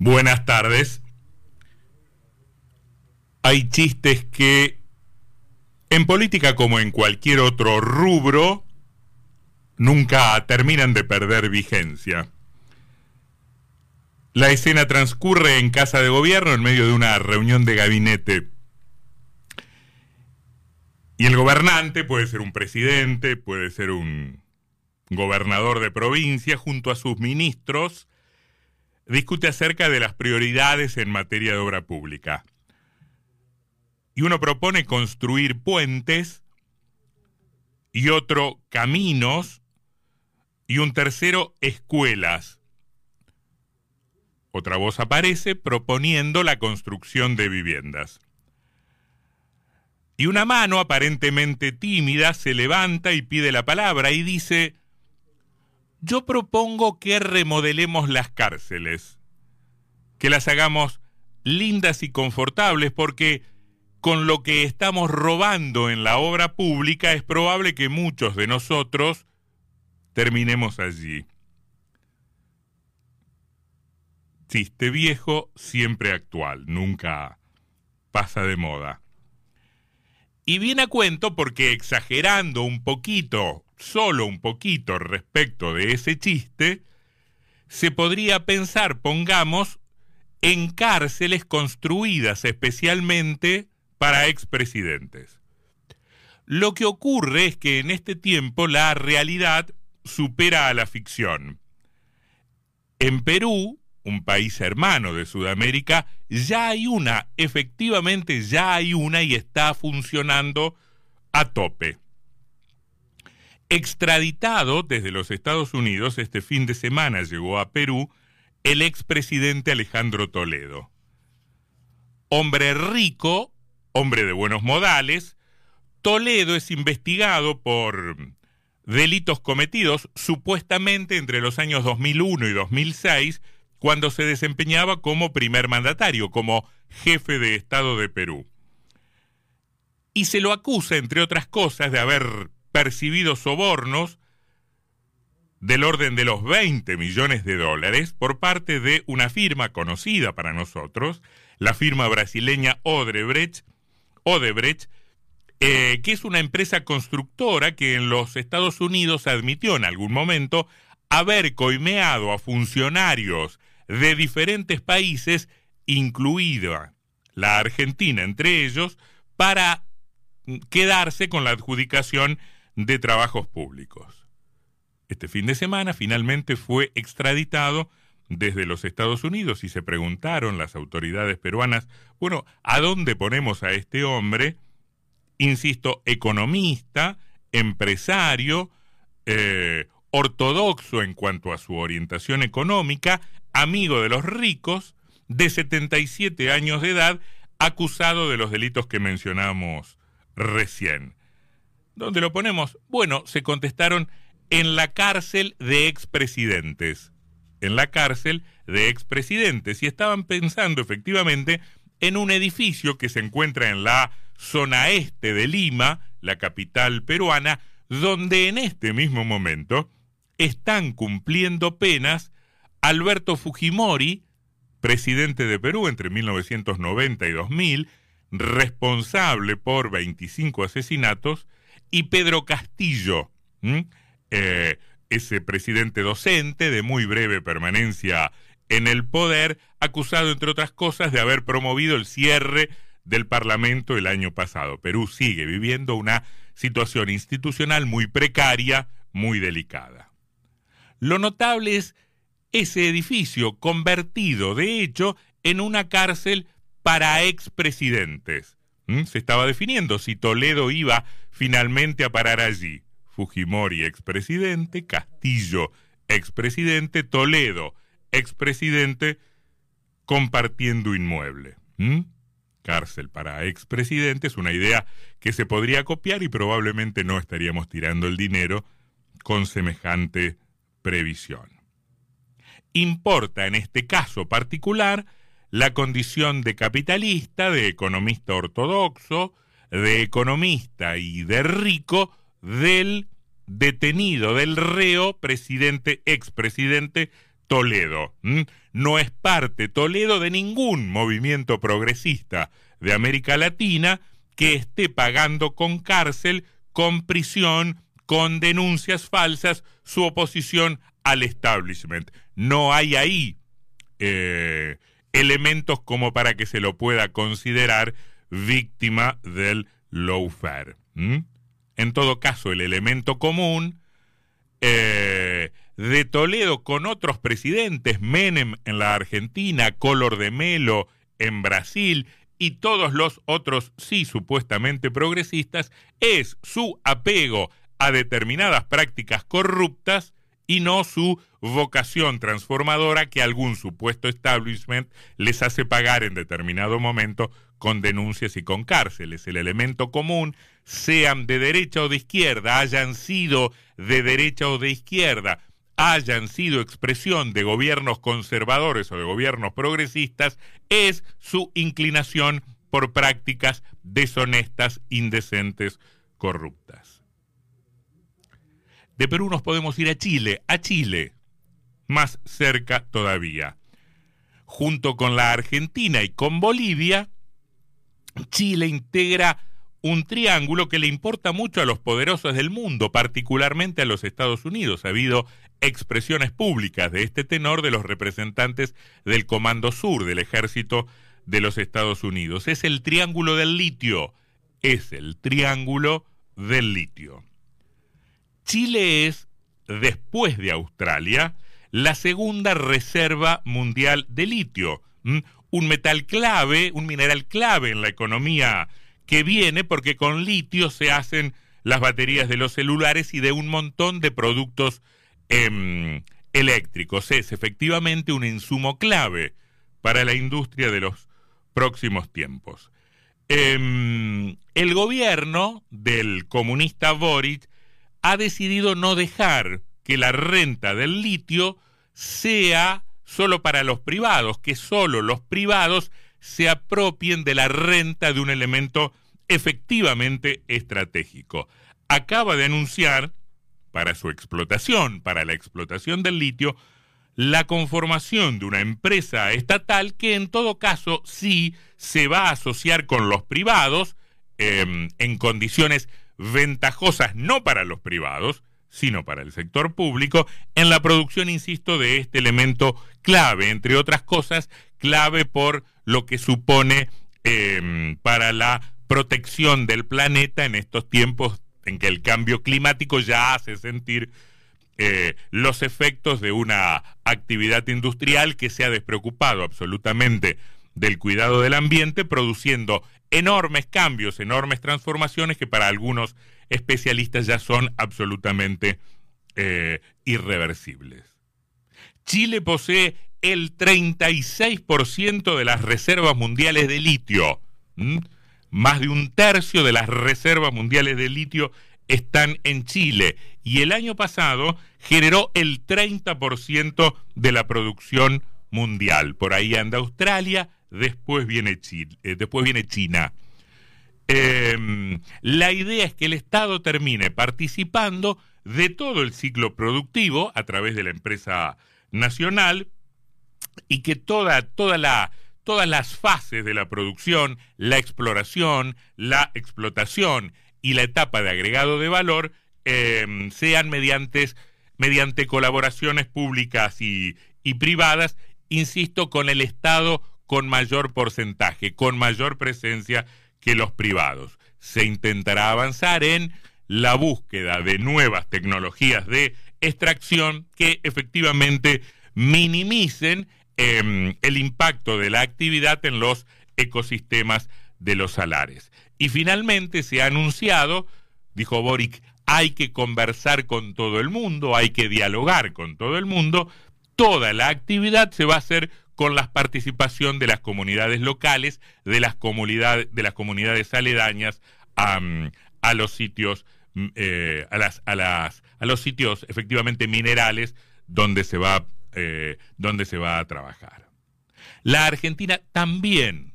Buenas tardes. Hay chistes que en política como en cualquier otro rubro nunca terminan de perder vigencia. La escena transcurre en casa de gobierno en medio de una reunión de gabinete. Y el gobernante puede ser un presidente, puede ser un gobernador de provincia, junto a sus ministros, discute acerca de las prioridades en materia de obra pública. Y uno propone construir puentes y otro caminos y un tercero escuelas. Otra voz aparece proponiendo la construcción de viviendas. Y una mano aparentemente tímida se levanta y pide la palabra y dice, yo propongo que remodelemos las cárceles, que las hagamos lindas y confortables, porque con lo que estamos robando en la obra pública es probable que muchos de nosotros terminemos allí. Chiste viejo, siempre actual, nunca pasa de moda. Y viene a cuento porque exagerando un poquito solo un poquito respecto de ese chiste, se podría pensar, pongamos, en cárceles construidas especialmente para expresidentes. Lo que ocurre es que en este tiempo la realidad supera a la ficción. En Perú, un país hermano de Sudamérica, ya hay una, efectivamente ya hay una y está funcionando a tope extraditado desde los Estados Unidos, este fin de semana llegó a Perú el expresidente Alejandro Toledo. Hombre rico, hombre de buenos modales, Toledo es investigado por delitos cometidos supuestamente entre los años 2001 y 2006, cuando se desempeñaba como primer mandatario, como jefe de Estado de Perú. Y se lo acusa, entre otras cosas, de haber percibidos sobornos del orden de los 20 millones de dólares por parte de una firma conocida para nosotros, la firma brasileña Odebrecht, Odebrecht eh, que es una empresa constructora que en los Estados Unidos admitió en algún momento haber coimeado a funcionarios de diferentes países, incluida la Argentina entre ellos, para quedarse con la adjudicación de Trabajos Públicos. Este fin de semana finalmente fue extraditado desde los Estados Unidos y se preguntaron las autoridades peruanas, bueno, ¿a dónde ponemos a este hombre? Insisto, economista, empresario, eh, ortodoxo en cuanto a su orientación económica, amigo de los ricos, de 77 años de edad, acusado de los delitos que mencionamos recién. ¿Dónde lo ponemos? Bueno, se contestaron en la cárcel de expresidentes. En la cárcel de expresidentes. Y estaban pensando efectivamente en un edificio que se encuentra en la zona este de Lima, la capital peruana, donde en este mismo momento están cumpliendo penas Alberto Fujimori, presidente de Perú entre 1990 y 2000, responsable por 25 asesinatos, y Pedro Castillo, eh, ese presidente docente de muy breve permanencia en el poder, acusado, entre otras cosas, de haber promovido el cierre del Parlamento el año pasado. Perú sigue viviendo una situación institucional muy precaria, muy delicada. Lo notable es ese edificio convertido, de hecho, en una cárcel para expresidentes. Se estaba definiendo si Toledo iba finalmente a parar allí. Fujimori, expresidente, Castillo, expresidente, Toledo, expresidente, compartiendo inmueble. Cárcel para expresidentes, una idea que se podría copiar y probablemente no estaríamos tirando el dinero con semejante previsión. Importa en este caso particular la condición de capitalista, de economista ortodoxo, de economista y de rico del detenido, del reo, presidente, expresidente Toledo. No es parte Toledo de ningún movimiento progresista de América Latina que esté pagando con cárcel, con prisión, con denuncias falsas, su oposición al establishment. No hay ahí eh, elementos como para que se lo pueda considerar víctima del lawfare. En todo caso, el elemento común eh, de Toledo con otros presidentes, Menem en la Argentina, Color de Melo en Brasil y todos los otros sí supuestamente progresistas, es su apego a determinadas prácticas corruptas y no su vocación transformadora que algún supuesto establishment les hace pagar en determinado momento con denuncias y con cárceles. El elemento común, sean de derecha o de izquierda, hayan sido de derecha o de izquierda, hayan sido expresión de gobiernos conservadores o de gobiernos progresistas, es su inclinación por prácticas deshonestas, indecentes, corruptas. De Perú nos podemos ir a Chile, a Chile, más cerca todavía. Junto con la Argentina y con Bolivia, Chile integra un triángulo que le importa mucho a los poderosos del mundo, particularmente a los Estados Unidos. Ha habido expresiones públicas de este tenor de los representantes del Comando Sur del Ejército de los Estados Unidos. Es el triángulo del litio. Es el triángulo del litio. Chile es, después de Australia, la segunda reserva mundial de litio un metal clave, un mineral clave en la economía que viene porque con litio se hacen las baterías de los celulares y de un montón de productos em, eléctricos. Es efectivamente un insumo clave para la industria de los próximos tiempos. Em, el gobierno del comunista Boric ha decidido no dejar que la renta del litio sea solo para los privados, que solo los privados se apropien de la renta de un elemento efectivamente estratégico. Acaba de anunciar, para su explotación, para la explotación del litio, la conformación de una empresa estatal que en todo caso sí se va a asociar con los privados em, en condiciones ventajosas no para los privados, sino para el sector público, en la producción, insisto, de este elemento clave, entre otras cosas, clave por lo que supone em, para la protección del planeta en estos tiempos en que el cambio climático ya hace sentir eh, los efectos de una actividad industrial que se ha despreocupado absolutamente del cuidado del ambiente, produciendo enormes cambios, enormes transformaciones que para algunos especialistas ya son absolutamente eh, irreversibles. Chile posee el 36% de las reservas mundiales de litio. Más de un tercio de las reservas mundiales de litio están en Chile y el año pasado generó el 30% de la producción mundial. Por ahí anda Australia, después viene, Chile, eh, después viene China. Em, la idea es que el Estado termine participando de todo el ciclo productivo a través de la empresa nacional y que todas las fases de la producción, la exploración, la explotación y la etapa de agregado de valor em, sean mediante, mediante colaboraciones públicas y, y privadas, insisto, con el Estado con mayor porcentaje, con mayor presencia que los privados. Se intentará avanzar en la búsqueda de nuevas tecnologías de extracción que efectivamente minimicen em, el impacto de la actividad en los ecosistemas de los salares. Y finalmente se ha anunciado, dijo Boric, hay que conversar con todo el mundo, hay que dialogar con todo el mundo, toda la actividad se va a hacer con la participación de las comunidades locales, de las comunidades, de las comunidades aledañas a, los sitios, mm, eh, a, las, a los sitios efectivamente minerales donde se va, eh, donde se va a trabajar. La Argentina también,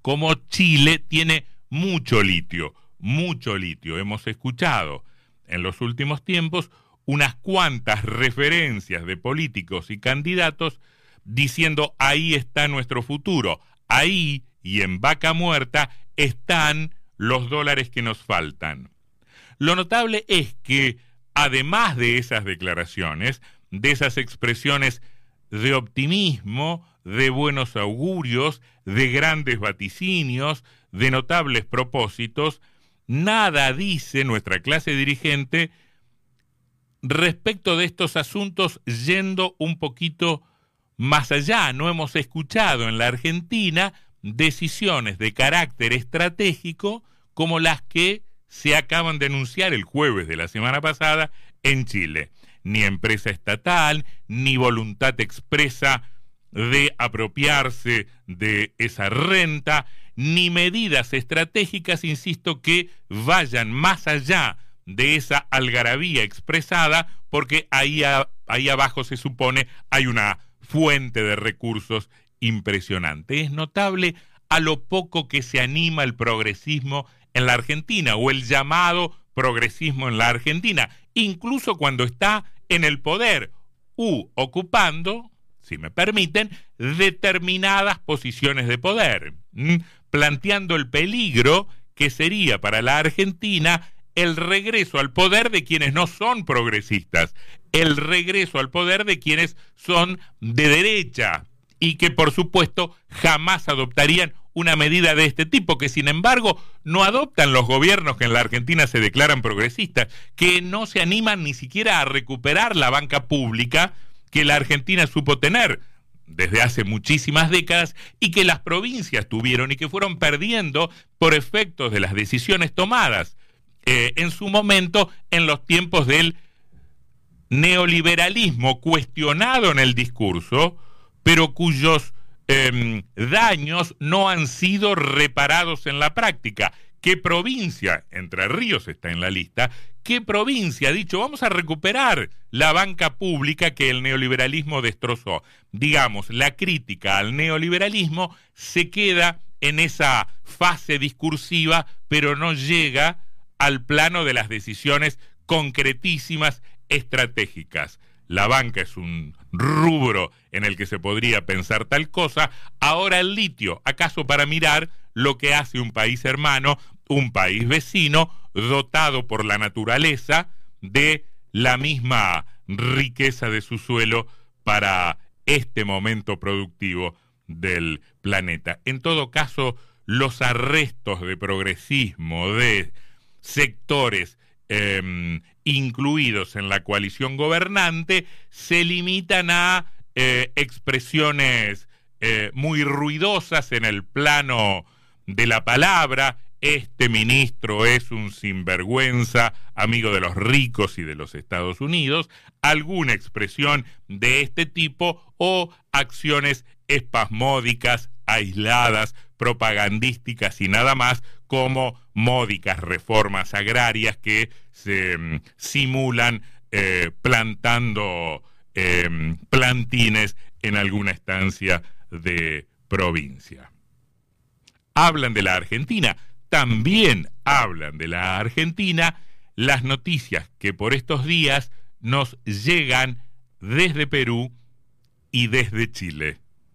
como Chile, tiene mucho litio, mucho litio. Hemos escuchado en los últimos tiempos unas cuantas referencias de políticos y candidatos diciendo ahí está nuestro futuro, ahí y en vaca muerta están los dólares que nos faltan. Lo notable es que, además de esas declaraciones, de esas expresiones de optimismo, de buenos augurios, de grandes vaticinios, de notables propósitos, nada dice nuestra clase dirigente respecto de estos asuntos yendo un poquito más allá. No hemos escuchado en la Argentina decisiones de carácter estratégico como las que se acaban de anunciar el jueves de la semana pasada en Chile. Ni empresa estatal, ni voluntad expresa de apropiarse de esa renta, ni medidas estratégicas, insisto, que vayan más allá de esa algarabía expresada, porque ahí, ahí abajo se supone hay una fuente de recursos impresionante. Es notable a lo poco que se anima el progresismo en la Argentina o el llamado progresismo en la Argentina, incluso cuando está en el poder u ocupando, si me permiten, determinadas posiciones de poder, planteando el peligro que sería para la Argentina el regreso al poder de quienes no son progresistas, el regreso al poder de quienes son de derecha y que por supuesto jamás adoptarían una medida de este tipo, que sin embargo no adoptan los gobiernos que en la Argentina se declaran progresistas, que no se animan ni siquiera a recuperar la banca pública que la Argentina supo tener desde hace muchísimas décadas y que las provincias tuvieron y que fueron perdiendo por efectos de las decisiones tomadas eh, en su momento en los tiempos del neoliberalismo cuestionado en el discurso, pero cuyos em, daños no han sido reparados en la práctica. ¿Qué provincia, Entre Ríos está en la lista, qué provincia ha dicho vamos a recuperar la banca pública que el neoliberalismo destrozó? Digamos, la crítica al neoliberalismo se queda en esa fase discursiva, pero no llega al plano de las decisiones concretísimas estratégicas. La banca es un rubro en el que se podría pensar tal cosa. Ahora el litio, ¿acaso para mirar lo que hace un país hermano, un país vecino, dotado por la naturaleza de la misma riqueza de su suelo para este momento productivo del planeta? En todo caso, los arrestos de progresismo, de sectores em, incluidos en la coalición gobernante se limitan a eh, expresiones eh, muy ruidosas en el plano de la palabra. Este ministro es un sinvergüenza, amigo de los ricos y de los Estados Unidos, alguna expresión de este tipo o acciones espasmódicas, aisladas, propagandísticas y nada más como módicas reformas agrarias que se mm, simulan eh, plantando em, plantines en alguna estancia de provincia. Hablan de la Argentina, también hablan de la Argentina las noticias que por estos días nos llegan desde Perú y desde Chile.